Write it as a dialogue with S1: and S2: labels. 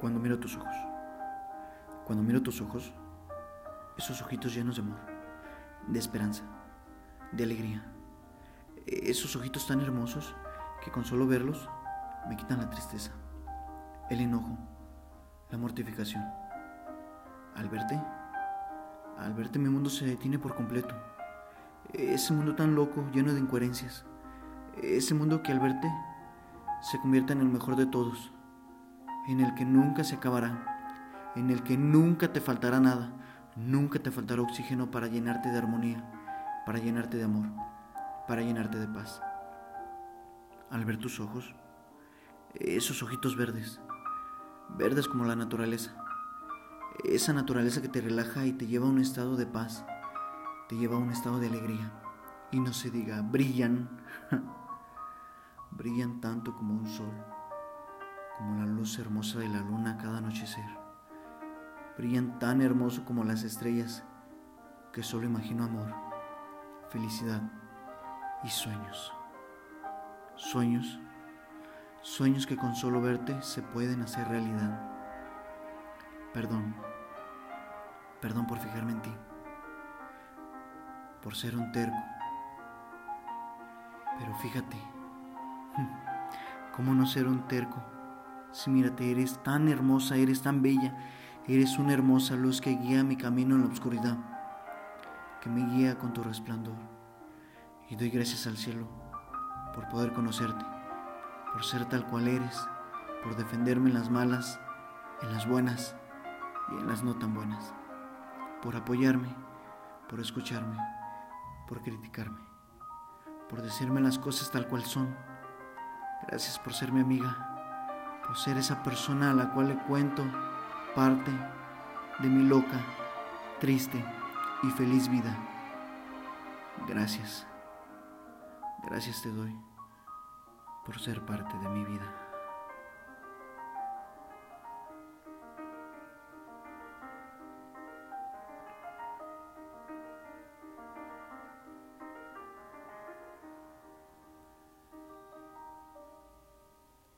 S1: Cuando miro tus ojos, cuando miro tus ojos, esos ojitos llenos de amor, de esperanza, de alegría, esos ojitos tan hermosos que con solo verlos me quitan la tristeza, el enojo, la mortificación. Al verte, al verte mi mundo se detiene por completo. Ese mundo tan loco, lleno de incoherencias. Ese mundo que al verte se convierte en el mejor de todos, en el que nunca se acabará, en el que nunca te faltará nada, nunca te faltará oxígeno para llenarte de armonía, para llenarte de amor, para llenarte de paz. Al ver tus ojos, esos ojitos verdes, verdes como la naturaleza, esa naturaleza que te relaja y te lleva a un estado de paz, te lleva a un estado de alegría. Y no se diga, brillan, brillan tanto como un sol, como la luz hermosa de la luna cada anochecer. Brillan tan hermoso como las estrellas, que solo imagino amor, felicidad y sueños. Sueños, sueños que con solo verte se pueden hacer realidad. Perdón, perdón por fijarme en ti, por ser un terco. Pero fíjate, ¿cómo no ser un terco? Si mírate, eres tan hermosa, eres tan bella, eres una hermosa luz que guía mi camino en la oscuridad, que me guía con tu resplandor. Y doy gracias al cielo por poder conocerte, por ser tal cual eres, por defenderme en las malas, en las buenas y en las no tan buenas, por apoyarme, por escucharme, por criticarme, por decirme las cosas tal cual son. Gracias por ser mi amiga, por ser esa persona a la cual le cuento parte de mi loca, triste y feliz vida. Gracias. Gracias te doy por ser parte de mi vida.